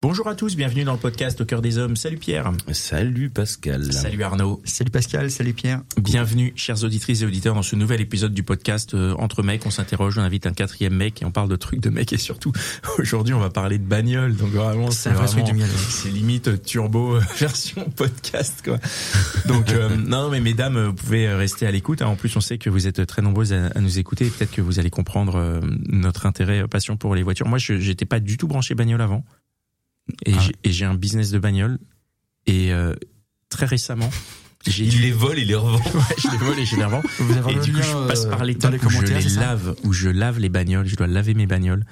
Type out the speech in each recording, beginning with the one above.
Bonjour à tous, bienvenue dans le podcast Au cœur des hommes. Salut Pierre. Salut Pascal. Salut Arnaud. Salut Pascal, salut Pierre. Bienvenue, chères auditrices et auditeurs, dans ce nouvel épisode du podcast euh, Entre mecs. On s'interroge, on invite un quatrième mec et on parle de trucs de mecs. Et surtout, aujourd'hui, on va parler de bagnole. Donc vraiment, C'est. C'est limite turbo euh, version podcast, quoi. Donc, euh, non, mais mesdames, vous pouvez rester à l'écoute. hein. En plus, on sait que vous êtes très nombreuses à, à nous écouter. et Peut-être que vous allez comprendre euh, notre intérêt, euh, passion pour les voitures. Moi, je j'étais pas du tout branché bagnole avant. Et Ah. j'ai- et j'ai un business de bagnole. Et euh, très récemment, j'ai Il dû- les vole, il les revend. Ouais, je les vole et je les revends. Vous avez Et du coup, je passe euh, par les où je les lave, où je lave les bagnoles. Je dois laver mes bagnoles.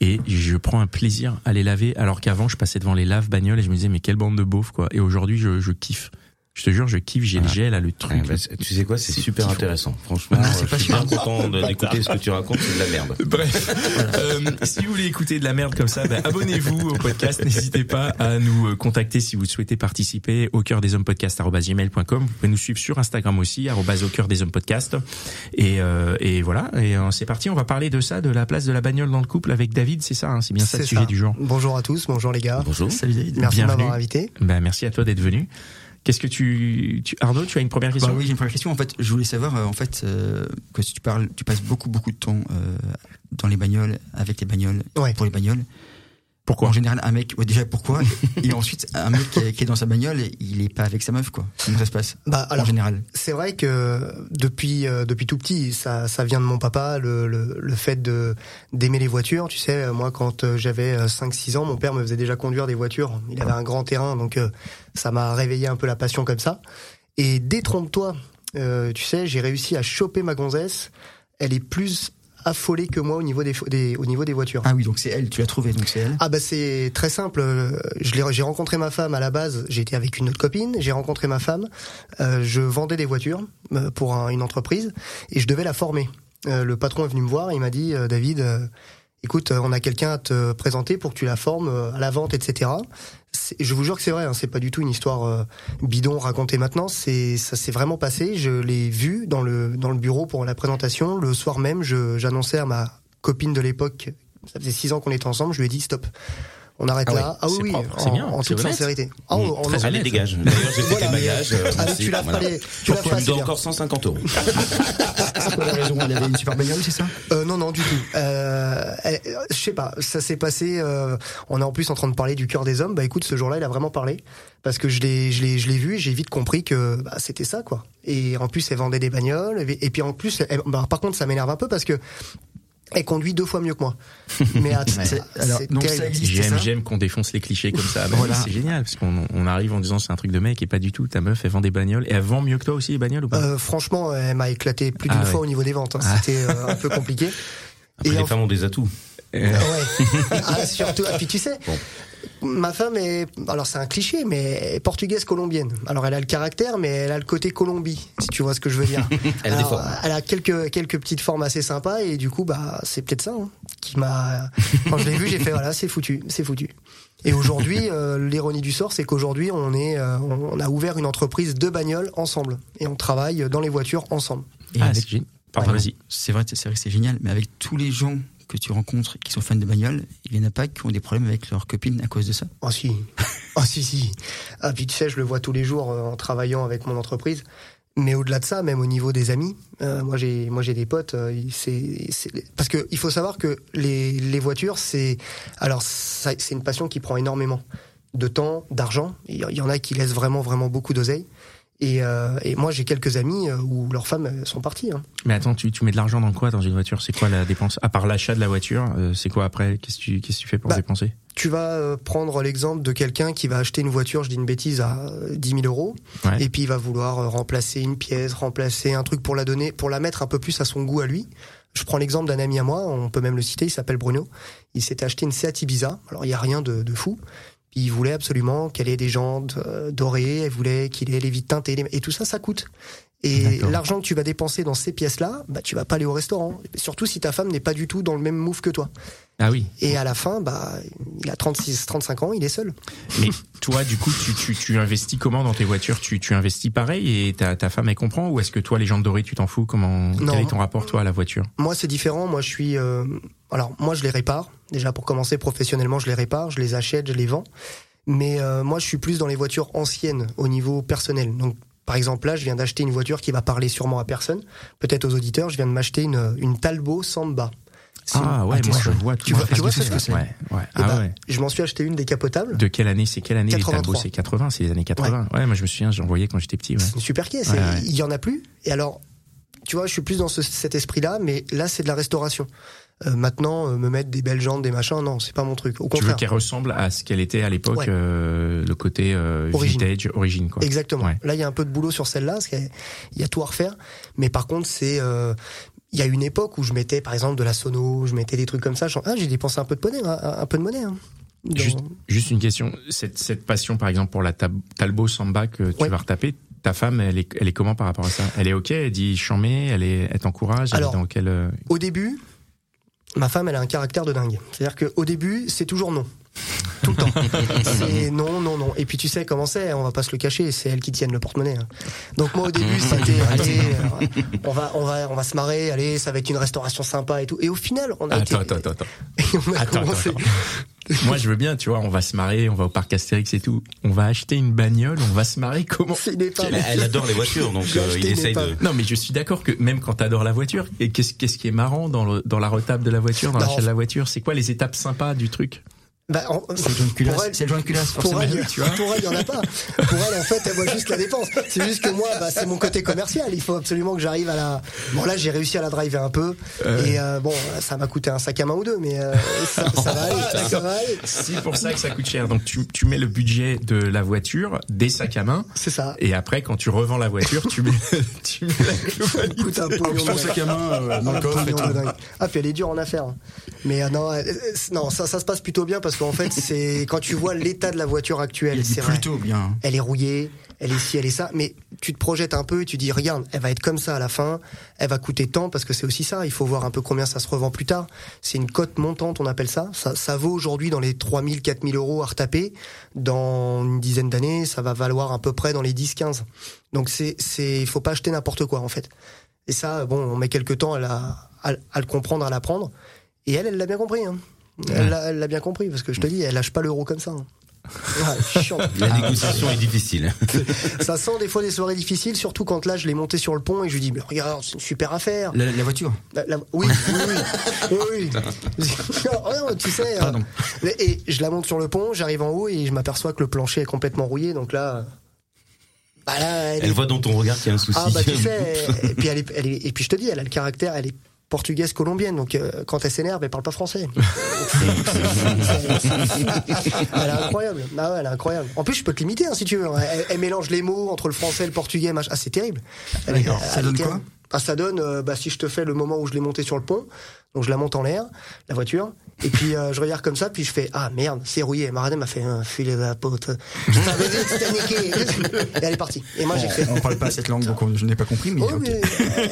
Et je prends un plaisir à les laver, alors qu'avant, je passais devant les lave bagnoles et je me disais, mais quelle bande de beaufs, quoi. Et aujourd'hui, je, je kiffe. Je te jure, je kiffe, j'ai le Ah. gel, là, le truc. Ouais, bah, tu sais quoi, c'est super kiffant. intéressant. Franchement, Ah, c'est euh, je suis bien content d'écouter ce que tu racontes, c'est de la merde. Bref, euh, si vous voulez écouter de la merde comme ça, bah, abonnez-vous au podcast. N'hésitez pas à nous euh, contacter si vous souhaitez participer au cœur des hommes podcast@gmail.com. Vous pouvez nous suivre sur Instagram aussi au cœur des hommes podcast. Et, euh, et voilà, et euh, c'est parti. On va parler de ça, de la place de la bagnole dans le couple avec David. C'est ça, hein, c'est bien ça le sujet ça. du jour. Bonjour à tous, bonjour les gars. Bonjour. Salut David. Merci de m'avoir invité. Bah, merci à toi d'être venu. Qu'est-ce que tu, tu Arnaud, tu as une première Bah question oui, j'ai une première question. En fait, je voulais savoir, euh, en fait, euh, que si tu parles, tu passes beaucoup, beaucoup de temps euh, dans les bagnoles, avec les bagnoles, Ouais. pour les bagnoles. Pourquoi En général, un mec, ouais, déjà pourquoi Et ensuite, un mec qui est, qui est dans sa bagnole, il est pas avec sa meuf, quoi. Comment ça se passe Bah En alors, général. c'est vrai que depuis euh, depuis tout petit, ça ça vient de mon papa, le le, le fait de d'aimer les voitures. Tu sais, euh, moi quand euh, j'avais 5-6 ans, mon père me faisait déjà conduire des voitures. Il avait un grand terrain, donc euh, ça m'a réveillé un peu la passion comme ça. Et détrompe-toi, euh, tu sais, j'ai réussi à choper ma gonzesse. Elle est plus affolée que moi au niveau des, des au niveau des voitures. Ah oui, donc c'est elle, tu l'as trouvé, donc c'est elle. Ah bah c'est très simple. Euh, j'ai rencontré ma femme à la base. J'étais avec une autre copine. J'ai rencontré ma femme. Euh, je vendais des voitures euh, pour un- une entreprise et je devais la former. Euh, le patron est venu me voir. et Il m'a dit David, écoute, euh, on a quelqu'un à te présenter pour que tu la formes euh, à la vente, etc. Je vous jure que c'est vrai. Hein, c'est pas du tout une histoire euh, bidon racontée maintenant. C'est ça s'est vraiment passé. Je l'ai vu dans le dans le bureau pour la présentation. Le soir même, j'annonçais à ma copine de l'époque ça faisait six ans qu'on était ensemble, je lui ai dit stop. On arrête Ah là. Ah oui, oui, propre, en, c'est bien, en toute honnête. sincérité. Ah, Mmh, on- on- très on- Allez, honnête. dégage. D'ailleurs, j'ai fait Voilà. tes bagages. euh, Ah, merci. tu l'as Voilà. les- tu l'as me dois bien. encore 150 euros. C'est quoi la raison Elle avait une super bagnole, c'est ça? Euh, non, non, du tout. Euh, euh, je sais pas, ça s'est passé. euh, on est en plus en train de parler du cœur des hommes. Bah écoute, ce jour-là, il a vraiment parlé parce que je l'ai, je l'ai, je l'ai vu. et J'ai vite compris que bah, c'était ça, quoi. Et en plus, elle vendait des bagnoles. Et, et puis en plus, elle- bah, par contre, ça m'énerve un peu parce que elle conduit deux fois mieux que moi. Mais c'est J'aime, qu'on défonce les clichés comme ça. Bah Voilà. oui, c'est génial parce qu'on on arrive en disant c'est un truc de mec et pas du tout. Ta meuf, elle vend des bagnoles et elle vend mieux que toi aussi les bagnoles ou pas? Euh, franchement, elle m'a éclaté plus d'une Ah fois ouais. au niveau des ventes. hein. Ah. C'était euh, un peu compliqué. Après, Et les en- femmes ont des atouts. Euh, Ouais. ah, surtout. Et puis tu sais, Bon. Ma femme est, alors c'est un cliché, mais portugaise colombienne. Alors elle a le caractère, mais elle a le côté Colombie, si tu vois ce que je veux dire. Elle Alors, déforme. Elle a quelques quelques petites formes assez sympas et du coup bah c'est peut-être ça hein, qui m'a. Quand je l'ai vu, j'ai fait voilà c'est foutu, c'est foutu. Et aujourd'hui, euh, l'ironie du sort, c'est qu'aujourd'hui on est, euh, on on a ouvert une entreprise de bagnoles ensemble et on travaille dans les voitures ensemble. Et ah, avec- c'est Pardon. vas-y. C'est vrai, c'est vrai que c'est génial, mais avec tous les gens que tu rencontres qui sont fans de bagnoles, il y en a pas qui ont des problèmes avec leurs copines à cause de ça? Ah si, ah si si. Ah puis tu sais, je le vois tous les jours euh, en travaillant avec mon entreprise. Mais au-delà de ça, même au niveau des amis, euh, moi j'ai moi j'ai des potes. euh, c'est parce que il faut savoir que les les voitures c'est alors c'est une passion qui prend énormément de temps, d'argent. Il y, il y en a qui laissent vraiment vraiment beaucoup d'oseille. Et, euh, et moi j'ai quelques amis euh, où leurs femmes euh, sont parties. Hein. Mais attends, tu, tu mets de l'argent dans quoi dans une voiture? C'est quoi la dépense? À part l'achat de la voiture, euh, c'est quoi après? Qu'est-ce que tu, qu'est-ce que tu fais pour Bah, dépenser? Tu vas euh, prendre l'exemple de quelqu'un qui va acheter une voiture, je dis une bêtise, à euh, 10 000 euros. Ouais. Et puis il va vouloir euh, remplacer une pièce, remplacer un truc pour la donner, pour la mettre un peu plus à son goût à lui. Je prends l'exemple d'un ami à moi, on peut même le citer, il s'appelle Bruno. Il s'était acheté une Seat Ibiza. Alors il y a rien de, de fou. Puis il voulait absolument qu'elle ait des jantes euh, dorées, il voulait qu'il ait les vitres teintées, les- et tout ça, ça coûte. Et l'argent que tu vas dépenser dans ces pièces-là, bah tu vas pas aller au restaurant. Surtout si ta femme n'est pas du tout dans le même move que toi. Ah oui. Et à la fin, bah il a 36, 35 ans, il est seul. Mais toi, du coup, tu, tu, tu investis comment dans tes voitures? Tu, tu investis pareil et ta, ta femme, elle comprend? Ou est-ce que toi, les jantes dorées, tu t'en fous? Comment Non. Quel est ton rapport, toi, à la voiture? Moi, c'est différent. Moi, je suis. euh, alors, moi, je les répare. Déjà, pour commencer, professionnellement, je les répare, je les achète, je les vends. Mais euh, moi, je suis plus dans les voitures anciennes au niveau personnel. Donc, par exemple, là, je viens d'acheter une voiture qui va parler sûrement à personne, peut-être aux auditeurs. Je viens de m'acheter une, une Talbot Samba. Ah ouais, moi je vois. Tu vois- tu vois ce que c'est Ouais, ouais. Eh Ah ben, ouais. Je m'en suis acheté une décapotable. De quelle année C'est quelle année les 83. Talbot C'est 80, c'est les années 80. Ouais, moi je me souviens, j'en voyais quand j'étais petit. Ouais. C'est une super caisse. Ouais, ouais. Il y en a plus. Et alors, tu vois, je suis plus dans ce- cet esprit-là, mais là, c'est de la restauration. Euh, maintenant, euh, me mettre des belles jantes, des machins, non, c'est pas mon truc. Au Tu veux contraire. qu'elle ressemble à ce qu'elle était à l'époque, Ouais. euh, le côté Origine. vintage, origine quoi. Exactement. Ouais. Là, il y a un peu de boulot sur celle-là, parce qu'il y a tout à refaire. Mais par contre, c'est, il y a une époque où je mettais, par exemple, de la sono, je mettais des trucs comme ça. Ah, j'ai dépensé un peu de monnaie, un, un peu de monnaie. hein. Dans- Juste, juste une question. Cette, cette passion, par exemple, pour la tab- Talbot Samba que tu Ouais. vas retaper, ta femme, elle est, elle est comment par rapport à ça? Elle est ok? Elle dit chambé Elle est, elle t'encourage? Elle est Alors, dans quel Au début, ma femme, elle a un caractère de dingue. C'est-à-dire qu'au début, c'est toujours non. Tout le temps. c'est non, non, non. Et puis tu sais comment c'est, on va pas se le cacher, c'est elle qui tienne le porte-monnaie. hein. Donc moi au début, c'était allez, euh, on va, on va, on va se marrer, allez, ça va être une restauration sympa et tout. Et au final, on a été, Attends, attends, attends. on a Attends, commencé- attends, Moi, je veux bien, tu vois, on va se marrer, on va au parc Astérix et tout. On va acheter une bagnole, on va se marrer comment. Elle, elle adore les voitures, donc euh, il essaye de. Non, mais je suis d'accord que même quand t'adores la voiture, et qu'est-ce qu'est-ce qui est marrant dans, le, dans la retable de la voiture, dans Non. l'achat de la voiture C'est quoi les étapes sympas du truc? Bah, C'est le joint de culasse. pour elle- C'est le joint de culasse, Pour elle, tu vois. pour elle, il y en a pas. Pour elle, en fait, elle voit juste la dépense. C'est juste que moi, bah, c'est mon côté commercial. Il faut absolument que j'arrive à la. Bon, là, j'ai réussi à la driver un peu. Et euh, bon, ça m'a coûté un sac à main ou deux, mais euh, ça, ça va aller. Ça va aller. C'est pour ça que ça coûte cher. Donc tu, tu mets le budget de la voiture, des sacs à main, C'est ça. et après quand tu revends la voiture, tu mets, tu mets la coûte un pognon Son de sac à main euh, dans le coffre pognon. Ah, puis elle est dure en affaires. Mais euh, non, euh, euh, non, ça, ça se passe plutôt bien parce qu'en fait, c'est quand tu vois l'état de la voiture actuelle, c'est vrai. plutôt bien. elle est rouillée, elle est ci, elle est ça, mais tu te projettes un peu et tu dis, regarde, elle va être comme ça à la fin, elle va coûter tant, parce que c'est aussi ça, il faut voir un peu combien ça se revend plus tard. C'est une cote montante, on appelle ça. Ça, ça vaut aujourd'hui dans les 3000, 4000 euros à retaper. Dans une dizaine d'années, ça va valoir à peu près dans les 10, 15. Donc c'est, c'est, il faut pas acheter n'importe quoi, en fait. Et ça, bon, on met quelques temps à, la, à, à le comprendre, à l'apprendre. Et elle, elle l'a bien compris, hein. Elle l'a elle l'a bien compris, parce que je te dis, elle lâche pas l'euro comme ça. hein. La négociation est difficile. Ça sent des fois des soirées difficiles, surtout quand là je l'ai monté sur le pont et je lui dis mais regarde c'est une super affaire. La, la voiture. La- la- oui, oui, oui, oui, oui. Non, non, tu sais. euh, Pardon. et je la monte sur le pont, j'arrive en haut et je m'aperçois que le plancher est complètement rouillé, donc là. Bah là elle est- voit dans ton regard qu'il y a un souci. ah bah tu sais. Et puis elle est, elle est- et puis je te dis, elle a le caractère, elle est portugaise colombienne, donc euh, quand elle s'énerve, elle parle pas français. elle est incroyable. Ah ouais, elle est incroyable. En plus, je peux te limiter hein, si tu veux. Elle, elle mélange les mots entre le français et le portugais. machin. Ah, c'est terrible. Elle. Ça donne quoi ah, ça donne, euh, bah, si je te fais le moment où je l'ai monté sur le pont, donc je la monte en l'air, la voiture, et puis euh, je regarde comme ça, puis je fais ah merde, c'est rouillé. Maradem m'a fait un filet de la pote. Je t'avais dit que c'était niqué. Et elle est partie. Et moi j'ai fait. On parle pas cette langue, donc on- je n'ai pas compris, mais Oh, mais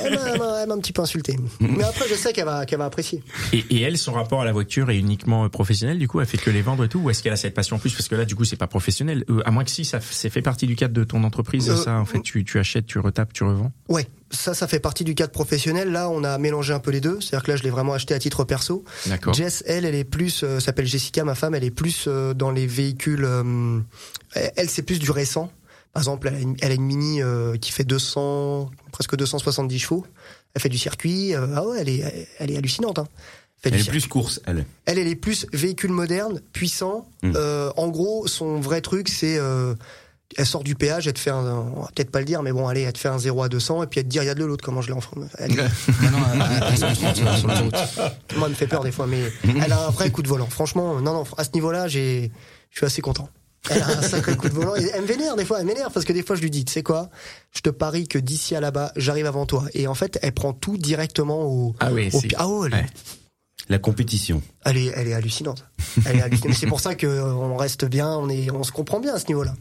elle m'a- un petit peu insulté. Mais après, je sais qu'elle va, qu'elle va apprécier. Et, et elle, son rapport à la voiture est uniquement euh, professionnel, du coup, elle fait que les vendre et tout, ou est-ce qu'elle a cette passion en plus? Parce que là, du coup, c'est pas professionnel. Euh, à moins que si, ça c'est fait partie du cadre de ton entreprise, Euh, ça, en fait, tu, tu achètes, tu retapes, tu revends? Ouais, ça, ça fait partie du cadre professionnel. Là, on a mélangé un peu les deux. C'est-à-dire que là, je l'ai vraiment acheté à titre perso. D'accord. Jess, elle, elle est plus, euh, s'appelle Jessica, ma femme, elle est plus euh, dans les véhicules. euh, elle, c'est plus du récent. Par exemple, elle a une, elle a une Mini euh, qui fait 200, presque 270 chevaux. Elle fait du circuit. euh, ah ouais, elle est, elle est hallucinante. Hein. Elle est plus course, elle. Elle, elle est plus véhicule moderne, puissant. Mm. Euh, en gros, son vrai truc, c'est euh, elle sort du péage, elle te fait un, on va peut-être pas le dire, mais bon, allez, elle te fait un 0 à 200 et puis elle te dit, regarde le l'autre, comment je l'ai enfin. Elle, Maintenant, à, à, à 130 sur l'autoroute. moi, elle me fait peur des fois, mais elle a un vrai coup de volant. Franchement, non, non, à ce niveau-là, j'ai, je suis assez content. Elle a un sacré coup de volant. Et elle me vénère des fois, elle m'énerve parce que des fois je lui dis, tu sais quoi, je te parie que d'ici à là-bas, j'arrive avant toi. Et en fait, elle prend tout directement au. Ah oui, au ah ouais, elle, ouais. La compétition. elle est, elle est hallucinante. Elle est hallucinante. c'est pour ça que euh, reste bien, on est, on se comprend bien à ce niveau-là.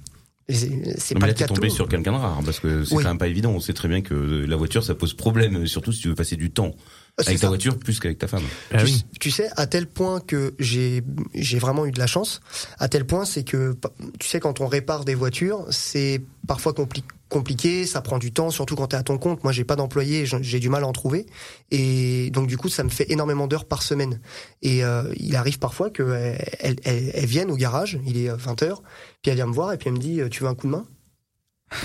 C'est pas là, t'es tombé sur quelqu'un de rare, parce que c'est Oui. quand même pas évident. On sait très bien que euh, la voiture, ça pose problème, surtout si tu veux passer du temps Ah, c'est avec ça. ta voiture plus qu'avec ta femme. Ah tu, oui. tu sais, à tel point que j'ai j'ai vraiment eu de la chance, à tel point c'est que, tu sais, quand on répare des voitures, c'est parfois compli- compliqué, ça prend du temps, surtout quand tu es à ton compte. Moi, j'ai pas d'employé, j'ai du mal à en trouver. Et donc, du coup, ça me fait énormément d'heures par semaine. Et euh, il arrive parfois qu'elle elle, elle, elle vienne au garage, il est 20h, puis elle vient me voir et puis elle me dit, tu veux un coup de main?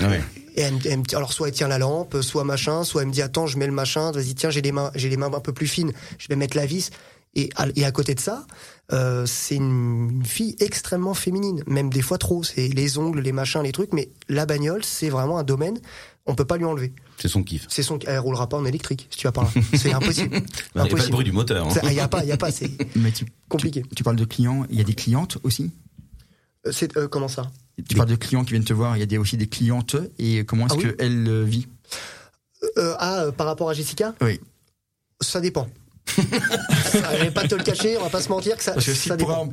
Ouais. et elle, me- elle me- alors soit elle tient la lampe, soit machin, soit elle me dit attends je mets le machin, vas-y tiens j'ai les mains j'ai les mains un peu plus fines, je vais mettre la vis. Et à, et à côté de ça, euh, c'est une, une fille extrêmement féminine, même des fois trop. C'est les ongles, les machins, les trucs. Mais la bagnole, c'est vraiment un domaine, on peut pas lui enlever. C'est son kiff. C'est son, elle roulera pas en électrique si tu vas par là. C'est impossible. Il n'y a pas le Impossible. bruit du moteur. hein. Il y a pas, il y a pas. C'est Mais tu, compliqué. tu parles de clients, il y a des clientes aussi? C'est euh, comment ça? Tu parles de clients qui viennent te voir, il y a des, aussi des clientes, et comment est-ce Ah oui qu'elle euh, vit euh, Ah, euh, par rapport à Jessica? Oui. Ça dépend. Ça, je vais pas te le cacher, on va pas se mentir que ça, Parce que si ça pour dépend. un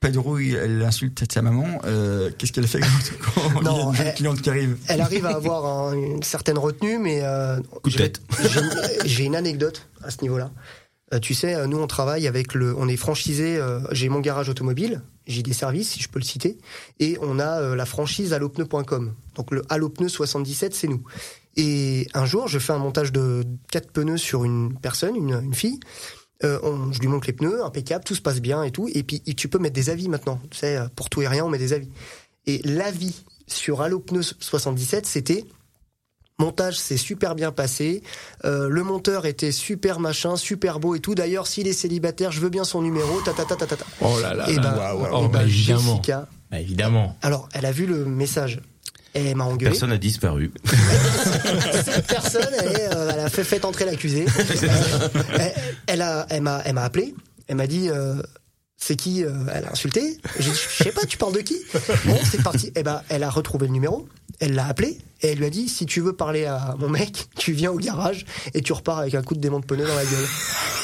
Pedro, il- elle insulte sa maman, euh, qu'est-ce qu'elle fait quand, quand il y a Non, une cliente qui arrive? Elle arrive à avoir un- une certaine retenue, mais euh, Coup de j'ai- tête. j'ai- J'ai une anecdote à ce niveau-là. Euh, tu sais, euh, nous on travaille avec le, on est franchisé. euh, j'ai mon garage automobile, j'ai des services, si je peux le citer, et on a la franchise allopneu.com. Donc le allopneu 77, c'est nous. Et un jour, je fais un montage de quatre pneus sur une personne, une, une fille. Euh, on- je lui montre les pneus, impeccable, tout se passe bien et tout. Et puis tu peux mettre des avis maintenant. Tu sais, pour tout et rien, on met des avis. Et l'avis sur Allopneu 77, c'était montage s'est super bien passé, euh, le monteur était super machin, super beau et tout. D'ailleurs, s'il est célibataire, je veux bien son numéro. Ta ta ta ta ta. ta. Oh là là. Et là. bah, Oh, et bah, bah, évidemment. Jessica, Bah, évidemment. alors elle a vu le message. Et elle m'a engueulé. Personne n'a disparu. Cette personne, elle, est, euh, elle a fait, fait entrer l'accusé. Elle, elle a, elle m'a, elle m'a appelé. Elle m'a dit, euh, c'est qui euh, Elle a insulté? Je sais pas, tu parles de qui? Bon, c'est parti. Et ben, elle a retrouvé le numéro. Elle l'a appelé et elle lui a dit, si tu veux parler à mon mec, tu viens au garage et tu repars avec un coup de démon de pneu dans la gueule.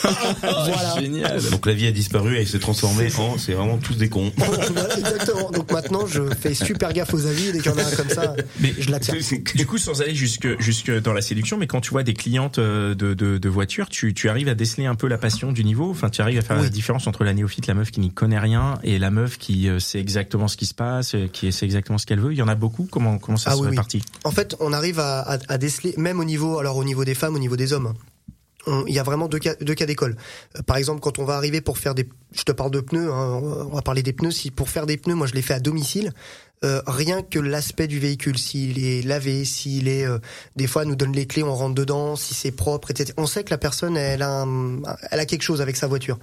voilà. Génial. Donc la vie a disparu et elle s'est transformée en c'est vraiment tous des cons. Voilà, exactement. Donc maintenant, je fais super gaffe aux avis. Dès qu'il y en a un comme ça, Mais je l'attire. Du coup, sans aller jusque jusque dans la séduction, mais quand tu vois des clientes euh, de de, de voitures, tu tu arrives à déceler un peu la passion du niveau? Enfin, tu arrives à faire la différence entre la néophyte, la meuf qui n'y connaît rien, et la meuf qui euh, sait exactement ce qui se passe, euh, qui sait exactement ce qu'elle veut? Il y en a beaucoup? Comment comment ça Ah se oui, En fait, on arrive à, à, à déceler, même au niveau, alors au niveau des femmes, au niveau des hommes. On- Il y a vraiment deux cas, deux cas d'école. Euh, Par exemple, quand on va arriver pour faire des, je te parle de pneus, hein, on va parler des pneus. Si pour faire des pneus, moi je les fais à domicile. Euh, rien que l'aspect du véhicule, s'il est lavé, s'il est, euh, des fois, elle nous donne les clés, on rentre dedans, si c'est propre, etc. On sait que la personne, elle a, un- elle a quelque chose avec sa voiture.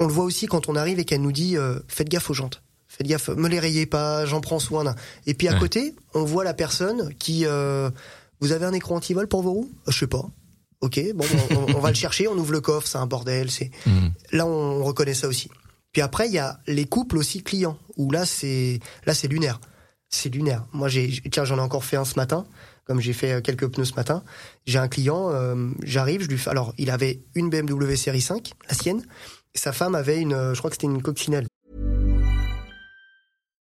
On le voit aussi quand on arrive et qu'elle nous dit, euh, faites gaffe aux jantes. Faites gaffe, me les rayez pas, j'en prends soin. Et puis à Ouais. côté, on voit la personne qui, euh, vous avez un écran anti-vol pour vos roues? Euh, Je sais pas. Ok, bon, on, va le chercher, on ouvre le coffre, c'est un bordel. C'est Mhm. là on reconnaît ça aussi. Puis après il y a les couples aussi clients où là c'est là c'est lunaire, c'est lunaire. Moi j'ai tiens j'en ai encore fait un ce matin, comme j'ai fait euh, quelques pneus ce matin. J'ai un client, euh, j'arrive, je lui fais alors il avait une BMW série 5, la sienne, sa femme avait une, euh, je crois que c'était une coccinelle.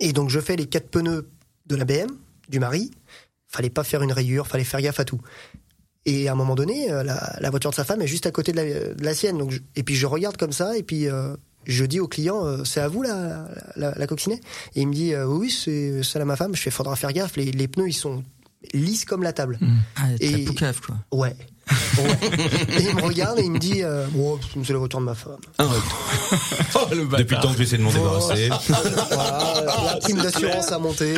Et donc je fais les quatre pneus de la BM, du mari. Fallait pas faire une rayure, fallait faire gaffe à tout. Et à un moment donné, euh, la, la voiture de sa femme est juste à côté de la, de la sienne. Donc je- et puis je regarde comme ça, et puis euh, je dis au client, euh, c'est à vous la, la, la coccinelle Et il me dit, euh, oui, c'est celle à ma femme. Je fais, faudra faire gaffe, les, les pneus, ils sont lisses comme la table. Ah, t'as Et- poucave, quoi. Ouais. Et il me regarde et il me dit, euh, oh, c'est la voiture de ma femme. Ah, Depuis le temps que j'essaie de m'en débarrasser. Voilà, la prime d'assurance a monté.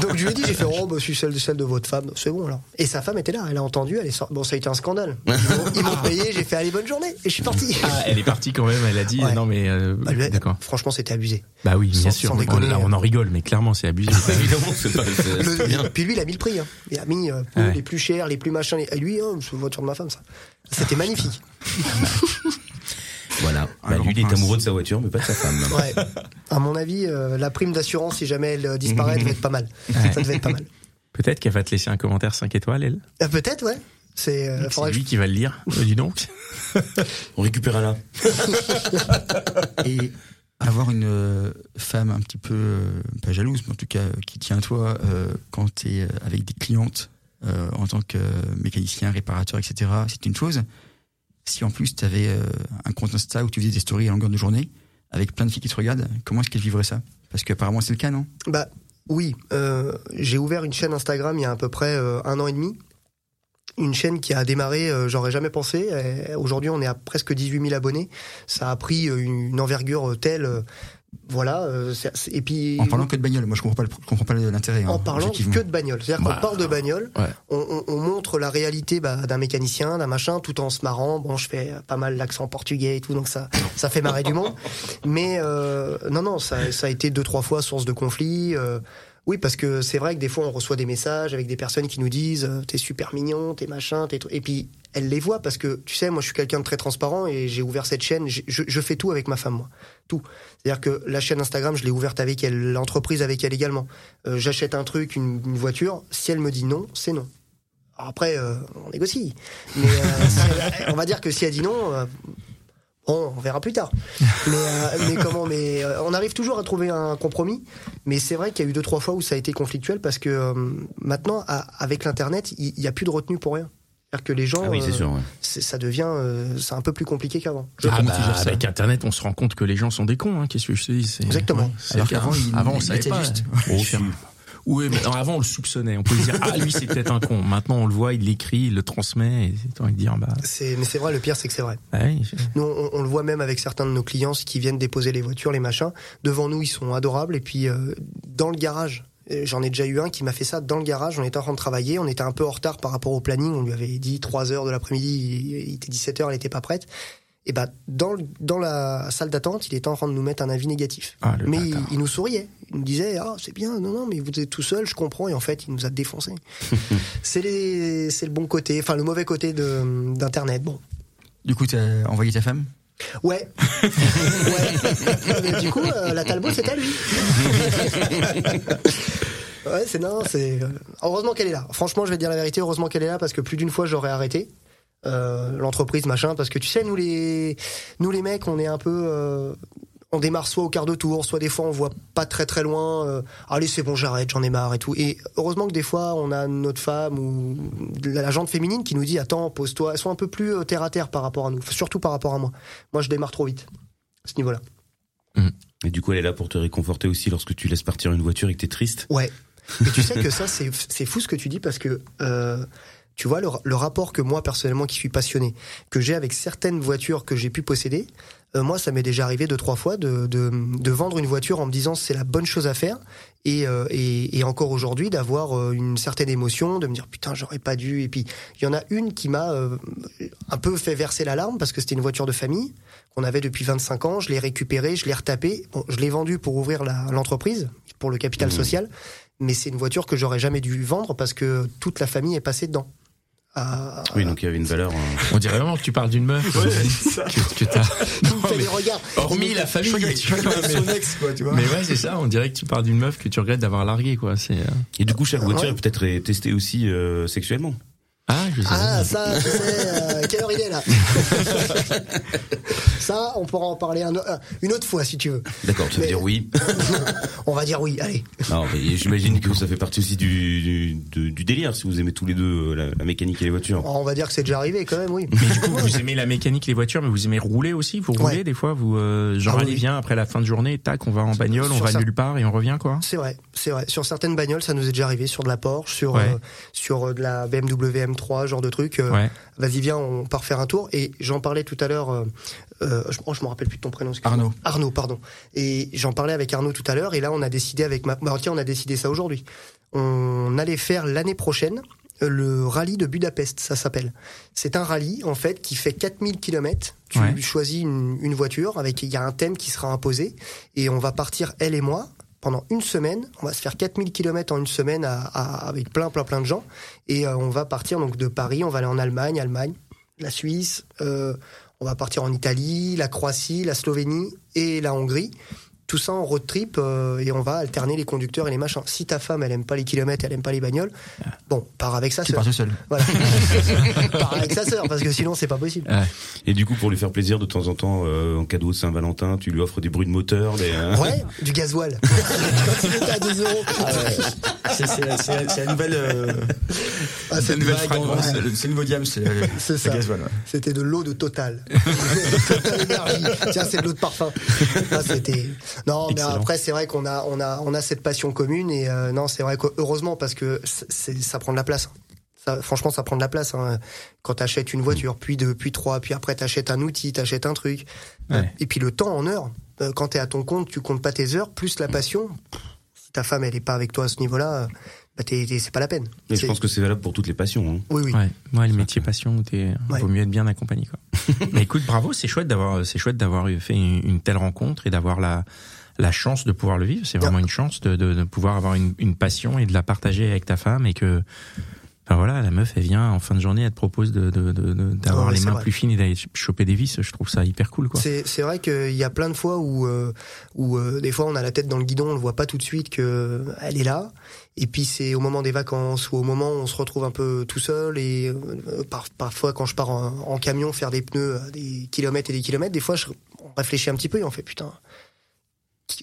Donc je lui ai dit, j'ai fait, oh, bah, je suis celle de, celle de votre femme. C'est bon, alors. Et sa femme était là, elle a entendu, elle est sortie. Bon, ça a été un scandale. Ils m'ont- payé, j'ai fait, allez, bonne journée. Et je suis parti. Ah, elle est partie quand même. Elle a dit Ouais. non mais euh, Bah, lui, d'accord. Franchement, c'était abusé. Bah oui, bien Sans- sûr. sans on, déconner. on en rigole, mais clairement c'est abusé. Évidemment, c'est pas, Le- bien. puis lui, il a mis le prix. Hein. Il a mis euh, Ouais. les plus chers, les plus machins. Et lui, oh, la voiture de ma femme, ça. C'était magnifique. Voilà. Bah, lui, il est amoureux de sa voiture, mais pas de sa femme. Ouais. À mon avis, euh, la prime d'assurance, si jamais elle euh, disparaît, devait être pas mal. Ça devait être pas mal. Peut-être qu'elle va te laisser un commentaire 5 étoiles, elle. Euh, Peut-être, ouais. C'est. euh, lui qui va le lire. Euh, dis donc. On récupère là. Et avoir une femme un petit peu, pas jalouse, mais en tout cas qui tient à toi euh, quand tu es avec des clientes euh, en tant que euh, mécanicien, réparateur, etc., c'est une chose. Si en plus tu avais un compte Insta où tu faisais des stories à longueur de journée, avec plein de filles qui te regardent, comment est-ce qu'elles vivraient ça? Parce qu'apparemment c'est le cas, non? Bah oui, euh, j'ai ouvert une chaîne Instagram il y a à peu près euh, un an et demi. Une chaîne qui a démarré, euh, j'aurais jamais pensé. Euh, Aujourd'hui, on est à presque 18 000 abonnés. Ça a pris euh, une envergure euh, telle, euh, voilà. euh, et puis En parlant que de bagnole, moi je comprends pas, le- je comprends pas l'intérêt. hein, en parlant que de bagnole. C'est-à-dire Bah, qu'on parle de bagnole, ouais. on, on- on montre la réalité bah, d'un mécanicien, d'un machin, tout en se marrant. Bon, je fais pas mal l'accent portugais et tout, donc ça, ça fait marrer du monde. Mais euh, non, non, ça, ça a été deux, trois fois source de conflit. euh, oui, parce que c'est vrai que des fois, on reçoit des messages avec des personnes qui nous disent euh, T'es super mignon, t'es machin, t'es... Et puis, elles les voient parce que, tu sais, moi, je suis quelqu'un de très transparent et j'ai ouvert cette chaîne. Je, je fais tout avec ma femme, moi. Tout. C'est-à-dire que la chaîne Instagram, je l'ai ouverte avec elle, l'entreprise avec elle également. Euh, J'achète un truc, une, voiture. Si elle me dit non, c'est non. Après, euh, on négocie. Mais euh, elle- on va dire que si elle dit non, bon, on verra plus tard. Mais, mais comment Mais on arrive toujours à trouver un compromis. Mais c'est vrai qu'il y a eu deux trois fois où ça a été conflictuel parce que maintenant, avec l'internet, il il y, a plus de retenue pour rien. C'est-à-dire que les gens, Ah oui, euh, sûr. ouais. c'est- ça devient, euh, c'est un peu plus compliqué qu'avant. Ah bah, avec Internet, on se rend compte que les gens sont des cons. Hein. Qu'est-ce que je te dis Exactement. Ouais, Alors qu'avant, il- avant on savait pas. juste. Oh, Différent. Oui, mais non, avant on le soupçonnait. On pouvait dire ah lui c'est peut-être un con. Maintenant on le voit, il l'écrit, il le transmet. Et c'est envie de dire bah. C'est, mais c'est vrai, le pire, c'est que c'est vrai. ouais, Nous, on, on le voit même avec certains de nos clients qui viennent déposer les voitures, les machins. Devant nous, ils sont adorables. Et puis, euh, dans le garage, j'en ai déjà eu un qui m'a fait ça dans le garage. On était en train de travailler. On était un peu en retard par rapport au planning. On lui avait dit 3 heures de l'après-midi. Il, était 17 heures, elle était pas prête. Et bah, dans, le- dans la salle d'attente, il était en train de nous mettre un avis négatif. Ah, mais il, nous souriait. Il nous disait, ah, c'est bien. Non, non, mais vous êtes tout seul, je comprends. Et en fait, il nous a défoncé. c'est le bon côté, enfin, le mauvais côté d'Internet. Bon. Du coup, t'as envoyé ta femme? Ouais. ouais. Mais du coup, euh, la Talbot, c'est à lui. ouais, c'est non, c'est. euh, Heureusement qu'elle est là. Franchement, je vais te dire la vérité. Heureusement qu'elle est là parce que plus d'une fois, j'aurais arrêté. Euh, l'entreprise machin parce que tu sais nous les nous les mecs on est un peu euh, on démarre soit au quart de tour soit des fois on voit pas très très loin euh, allez c'est bon j'arrête j'en ai marre et tout et heureusement que des fois on a notre femme ou la jante féminine qui nous dit attends pose-toi elles sont un peu plus euh, terre à terre par rapport à nous surtout par rapport à moi moi je démarre trop vite à ce niveau là Et du coup, elle est là pour te réconforter aussi lorsque tu laisses partir une voiture et que t'es triste? Ouais. Mais tu sais que ça, c'est c'est fou ce que tu dis parce que euh, tu vois le, le rapport que moi personnellement, qui suis passionné, que j'ai avec certaines voitures que j'ai pu posséder. Euh, moi, ça m'est déjà arrivé deux trois fois de, de, de vendre une voiture en me disant c'est la bonne chose à faire et, euh, et, et encore aujourd'hui d'avoir euh, une certaine émotion, de me dire putain j'aurais pas dû. Et puis il y en a une qui m'a euh, un peu fait verser l'alarme parce que c'était une voiture de famille qu'on avait depuis 25 ans. Je l'ai récupérée, je l'ai retapée. Bon, je l'ai vendue pour ouvrir l'entreprise pour le capital social, mais c'est une voiture que j'aurais jamais dû vendre parce que toute la famille est passée dedans. Ah, Oui, donc il y avait une valeur. euh, On dirait vraiment que tu parles d'une meuf. que, que t'as. hormis la famille. tu vois, mais, son ex, quoi, tu vois. mais ouais, c'est ça. On dirait que tu parles d'une meuf que tu regrettes d'avoir largué, quoi. C'est. euh, Et du coup, chaque voiture Ouais. est peut-être est testée aussi euh, sexuellement. Ah, je sais. Ah, ça, tu sais, euh, quelle heure il est là Ça, on pourra en parler un euh, une autre fois si tu veux. D'accord, tu vas Mais- dire oui. On va dire oui, allez. J'imagine que ça fait partie aussi du, du, du- du délire si vous aimez tous les deux euh, la, la mécanique et les voitures. On va dire que c'est déjà arrivé quand même, oui. Mais du coup, vous aimez la mécanique, les voitures, mais vous aimez rouler aussi. Vous roulez Ouais. des fois, vous euh, genre Ah allez oui. viens après la fin de journée, tac, on va en bagnole, on va ça. nulle part et on revient quoi. C'est vrai, c'est vrai. Sur certaines bagnoles, ça nous est déjà arrivé, sur de la Porsche, sur Ouais. euh, sur de la BMW M3, genre de truc. euh, Ouais. Vas-y, viens, on part faire un tour. Et j'en parlais tout à l'heure. Euh, euh, je, oh, je me rappelle plus de ton prénom. Arnaud. Arnaud, pardon. Et j'en parlais avec Arnaud tout à l'heure. Et là, on a décidé avec ma. Bah, tiens, on a décidé ça aujourd'hui. On allait faire l'année prochaine euh, le rallye de Budapest, ça s'appelle. C'est un rallye en fait qui fait 4000 km. Tu Ouais. choisis une, une voiture avec il y a un thème qui sera imposé et on va partir elle et moi pendant une semaine. On va se faire 4000 km en une semaine à- à- avec plein plein plein de gens et euh, on va partir donc de Paris. On va aller en Allemagne, Allemagne, la Suisse. euh, on va partir en Italie, la Croatie, la Slovénie et la Hongrie. Tout ça en road trip euh, et on va alterner les conducteurs et les machins. Si ta femme elle aime pas les kilomètres, elle aime pas les bagnoles, bon, pars avec sa Tu sœur. pars tout seul. Voilà. pars avec sa sœur parce que sinon c'est pas possible. Et du coup, pour lui faire plaisir, de temps en temps, euh, en cadeau de Saint-Valentin, tu lui offres des bruits de moteur, des. euh, Ouais, du gasoil. Quand il était à 2 euros. C'est c'est- c'est- c'est la nouvelle, euh, Ah, c'est nouvelle vague, fragrance, ouais. c'est le nouveau diam, c'est le, gasoil. ouais. C'était de l'eau de Total. Total Énergie. Tiens, c'est de l'eau de parfum. Ah, c'était. Non, mais après, c'est vrai qu'on a, on a, on a cette passion commune et euh, non, c'est vrai que heureusement parce que c'est, ça prend de la place. Ça, franchement, ça prend de la place. Hein. Quand t'achètes une voiture, puis deux, puis trois, puis après t'achètes un outil, t'achètes un truc, Ouais. et puis le temps en heures. Euh, Quand t'es à ton compte, tu comptes pas tes heures plus la passion. Si ta femme elle est pas avec toi à ce niveau-là, euh, bah t'es, t'es- c'est pas la peine. Et je pense que c'est valable pour toutes les passions. Hein. Oui, oui. Ouais, ouais, le métier passion, t'es, Ouais. vaut mieux être bien accompagné, quoi. Mais écoute, bravo, c'est chouette d'avoir, c'est chouette d'avoir fait une, une telle rencontre et d'avoir la, la chance de pouvoir le vivre. C'est vraiment une chance de, de, de pouvoir avoir une, une passion et de la partager avec ta femme et que, enfin voilà, la meuf, elle vient en fin de journée, elle te propose de, de, de- de- d'avoir Ouais, les mains vrai. plus fines et d'aller choper des vis. Je trouve ça hyper cool, quoi. C'est c'est vrai qu'il y a plein de fois où euh, où euh, des fois on a la tête dans le guidon, on le voit pas tout de suite que euh, elle est là. Et puis c'est au moment des vacances ou au moment où on se retrouve un peu tout seul et euh, par- parfois quand je pars en, camion faire des pneus à des kilomètres et des kilomètres, des fois je on réfléchit un petit peu et on fait putain.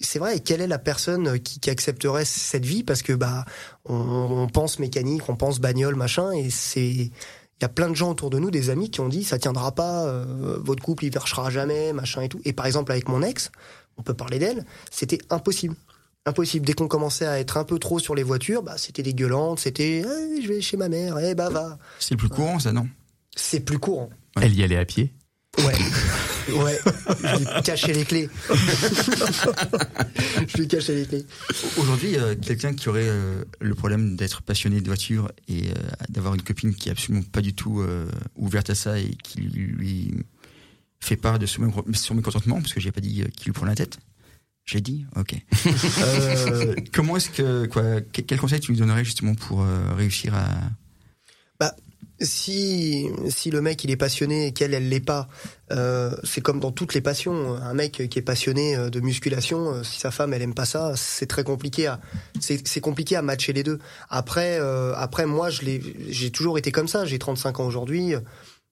C'est vrai, et quelle est la personne qui, qui accepterait cette vie? Parce que bah, on, on pense mécanique, on pense bagnole, machin, et c'est il y a plein de gens autour de nous, des amis, qui ont dit ça tiendra pas, euh, votre couple il marchera jamais, machin et tout. Et par exemple avec mon ex, on peut parler d'elle, c'était impossible. Impossible. Dès qu'on commençait à être un peu trop sur les voitures, bah c'était dégueulante, c'était Eh, je vais chez ma mère, eh bah va. C'est le plus courant, ça, non? C'est plus courant. Elle y allait à pied? Ouais. Ouais. Je lui cachais les clés. je lui cachais les clés. Aujourd'hui, euh, quelqu'un qui aurait euh, le problème d'être passionné de voiture et euh, d'avoir une copine qui est absolument pas du tout euh, ouverte à ça et qui lui fait part de son, mé- son mécontentement, parce que j'ai pas dit euh, qu'il lui prend la tête. J'ai dit, ok. Euh, comment est-ce que, quoi, que- quel conseil tu lui donnerais justement pour euh, réussir à si si le mec il est passionné et qu'elle elle l'est pas, euh, c'est comme dans toutes les passions. Un mec qui est passionné euh, de musculation, si sa femme elle aime pas ça, c'est très compliqué à c'est c'est compliqué à matcher les deux. Après euh, après moi je l'ai j'ai toujours été comme ça. J'ai 35 ans aujourd'hui.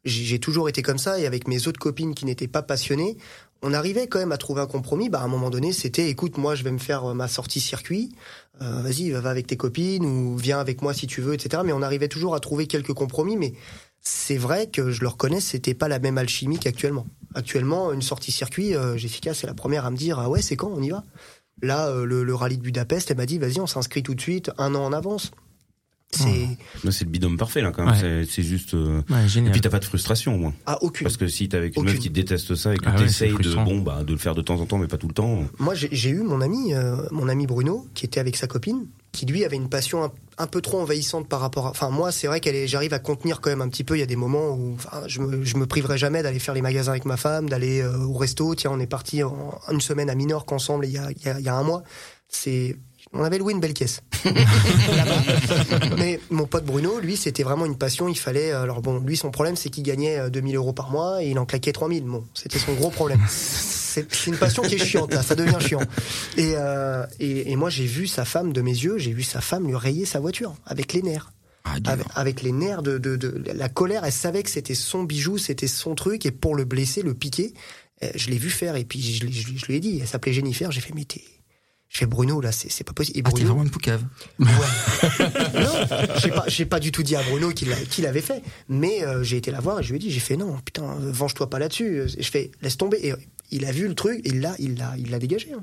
J'ai toujours été comme ça et avec mes autres copines qui n'étaient pas passionnées, on arrivait quand même à trouver un compromis. Bah à un moment donné, c'était écoute moi je vais me faire euh, ma sortie circuit. Euh, vas-y, va avec tes copines ou viens avec moi si tu veux, etc. Mais on arrivait toujours à trouver quelques compromis. Mais c'est vrai que je le reconnais, c'était pas la même alchimie qu'actuellement. Actuellement, une sortie circuit, euh, Jessica, c'est la première à me dire ah ouais, c'est quand on y va? Là, euh, le, le rallye de Budapest, elle m'a dit vas-y, on s'inscrit tout de suite, un an en avance. C'est Là, c'est le bidôme parfait, là, quand même. Ouais. C'est- juste. euh, Ouais, Et puis, t'as pas de frustration, au moins. ah aucune. Parce que si t'es avec une meuf Aucune. qui déteste ça et que Ah ouais, t'essayes de, bon, bah, de le faire de temps en temps, mais pas tout le temps. Moi, j'ai eu mon ami, euh, mon ami Bruno, qui était avec sa copine, qui lui avait une passion un, un peu trop envahissante par rapport à. Enfin, moi, c'est vrai qu'elle j'arrive à contenir quand même un petit peu. Il y a des moments où, enfin, je me, je me priverai jamais d'aller faire les magasins avec ma femme, d'aller euh, au resto. Tiens, on est parti en, une semaine à Minorque ensemble il y a, il y a, il y a un mois. C'est, on avait loué une belle caisse. Mais mon pote Bruno, lui, c'était vraiment une passion. Il fallait. Alors bon, lui, son problème, c'est qu'il gagnait euh, 2000 euros par mois et il en claquait 3000. Bon, c'était son gros problème. C'est une passion qui est chiante, là, ça devient chiant. Et, euh, et, et moi, j'ai vu sa femme de mes yeux, j'ai vu sa femme lui rayer sa voiture avec les nerfs. Ah. Avec, avec les nerfs de, de, de la colère, elle savait que c'était son bijou, c'était son truc, et pour le blesser, le piquer, euh, je l'ai vu faire, et puis je, je lui ai dit, elle s'appelait Jennifer, j'ai fait, mais t'es. Je fais Bruno, là, c'est c'est pas possible. Et Ah, t'es Bruno, vraiment une poucave. Ouais. non, j'ai pas, j'ai pas du tout dit à Bruno qu'il qu'il l'avait fait, mais euh, j'ai été la voir et je lui ai dit, j'ai fait non, putain, venge-toi pas là-dessus. Et je fais, laisse tomber. Et il a vu le truc, et là, il l'a, il l'a dégagé. hein.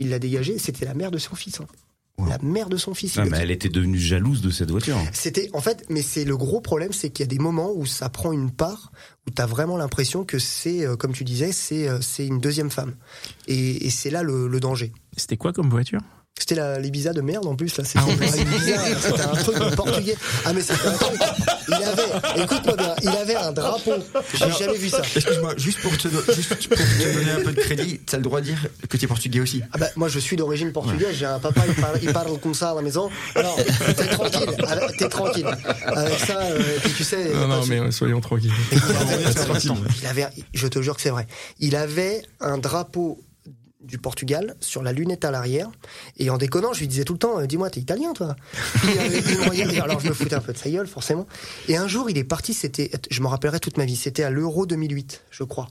Il l'a dégagé. C'était la mère de son fils. hein. La mère de son fils. il Ah, mais elle était devenue jalouse de cette voiture. C'était en fait, mais c'est le gros problème, c'est qu'il y a des moments où ça prend une part où t'as vraiment l'impression que c'est, euh, comme tu disais, c'est euh, c'est une deuxième femme. Et, et c'est là le, le danger. C'était quoi comme voiture? C'était la l'Ibiza de merde en plus là. C'était Ah, c'était un truc de portugais. Ah mais c'était un truc. Il avait, écoute-moi bien, il avait un drapeau. J'ai jamais vu ça. Excuse-moi, juste pour te, do- juste pour te donner un peu de crédit, t'as le droit de dire que t'es portugais aussi. Ah bah, moi je suis d'origine portugaise, j'ai un papa, il parle, il parle comme ça à la maison. Alors, t'es tranquille, avec- t'es tranquille. Avec ça, euh, puis tu sais. Non, non, mais euh, soyons tranquilles. Il avait, il avait, je te jure que c'est vrai. Il avait un drapeau du Portugal sur la lunette à l'arrière et en déconnant je lui disais tout le temps euh, dis-moi t'es italien toi? Alors je me foutais un peu de sa gueule forcément et un jour il est parti c'était je me rappellerai toute ma vie c'était à l'Euro 2008 je crois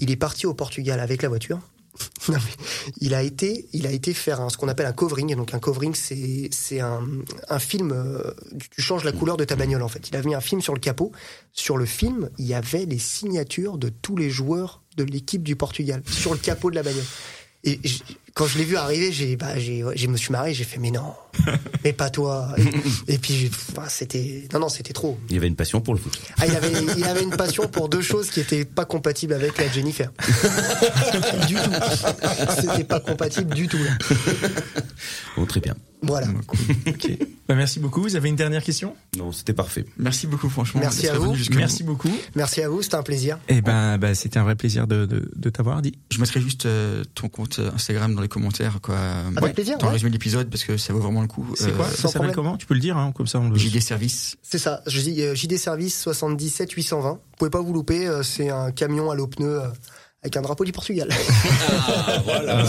il est parti au Portugal avec la voiture Non, mais il a été, il a été faire un- ce qu'on appelle un covering. Donc un covering, c'est c'est un, un film. euh, tu changes la couleur de ta bagnole en fait. Il a mis un film sur le capot. Sur le film, il y avait les signatures de tous les joueurs de l'équipe du Portugal sur le capot de la bagnole. Et quand je l'ai vu arriver, j'ai, bah, j'ai, je me suis marré. J'ai fait mais non, mais pas toi. Et, et puis bah, c'était, non non, c'était trop. Il y avait une passion pour le foot. Ah, il avait, il avait une passion pour deux choses qui étaient pas compatibles avec la Jennifer. du tout. C'était pas compatible du tout. là. Bon, très bien. Voilà. Ok. Bah, merci beaucoup. Vous avez une dernière question? Non, c'était parfait. Merci beaucoup, franchement. Merci à vous. Merci beaucoup. Merci à vous, c'était un plaisir. Eh ben, bah, c'était un vrai plaisir de, de, de t'avoir dit. Je mettrai juste euh, ton compte Instagram dans les commentaires, quoi. Avec plaisir, le ouais. résumé de l'épisode, parce que ça vaut vraiment le coup. C'est Euh, quoi sans Ça s'appelle problème. comment? Tu peux le dire, hein, comme ça on le. JD Service. C'est ça, je dis euh, JD Service 77 820. Vous pouvez pas vous louper, euh, c'est un camion à l'eau pneu euh, avec un drapeau du Portugal. voilà.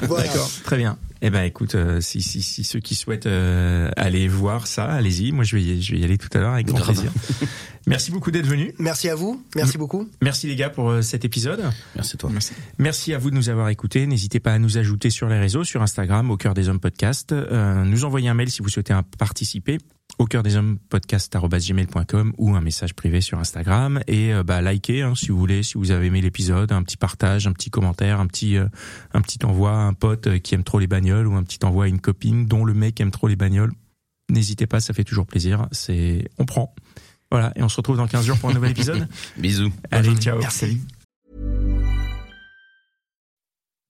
D'accord, très bien. Eh ben, écoute, euh, si, si, si ceux qui souhaitent euh, aller voir ça, allez-y. Moi, je vais, y, je vais y aller tout à l'heure avec grand plaisir. Merci beaucoup d'être venu. Merci à vous, merci beaucoup. Merci les gars pour euh, cet épisode. Merci à toi. Merci. Merci à vous de nous avoir écoutés. N'hésitez pas à nous ajouter sur les réseaux, sur Instagram, au cœur des hommes podcast. Euh, nous envoyer un mail si vous souhaitez participer au cœur des hommes podcast@gmail.com ou un message privé sur Instagram. Et euh, bah likez hein, si vous voulez si vous avez aimé l'épisode un petit partage un petit commentaire un petit euh, un petit envoi à un pote euh, qui aime trop les bagnoles ou un petit envoi à une copine dont le mec aime trop les bagnoles. N'hésitez pas ça fait toujours plaisir. C'est on prend. Voilà et on se retrouve dans 15 jours pour un nouvel épisode. Bisous. allez ciao. Merci.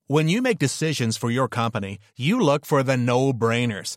When you make decisions for your company, you look for the no-brainers.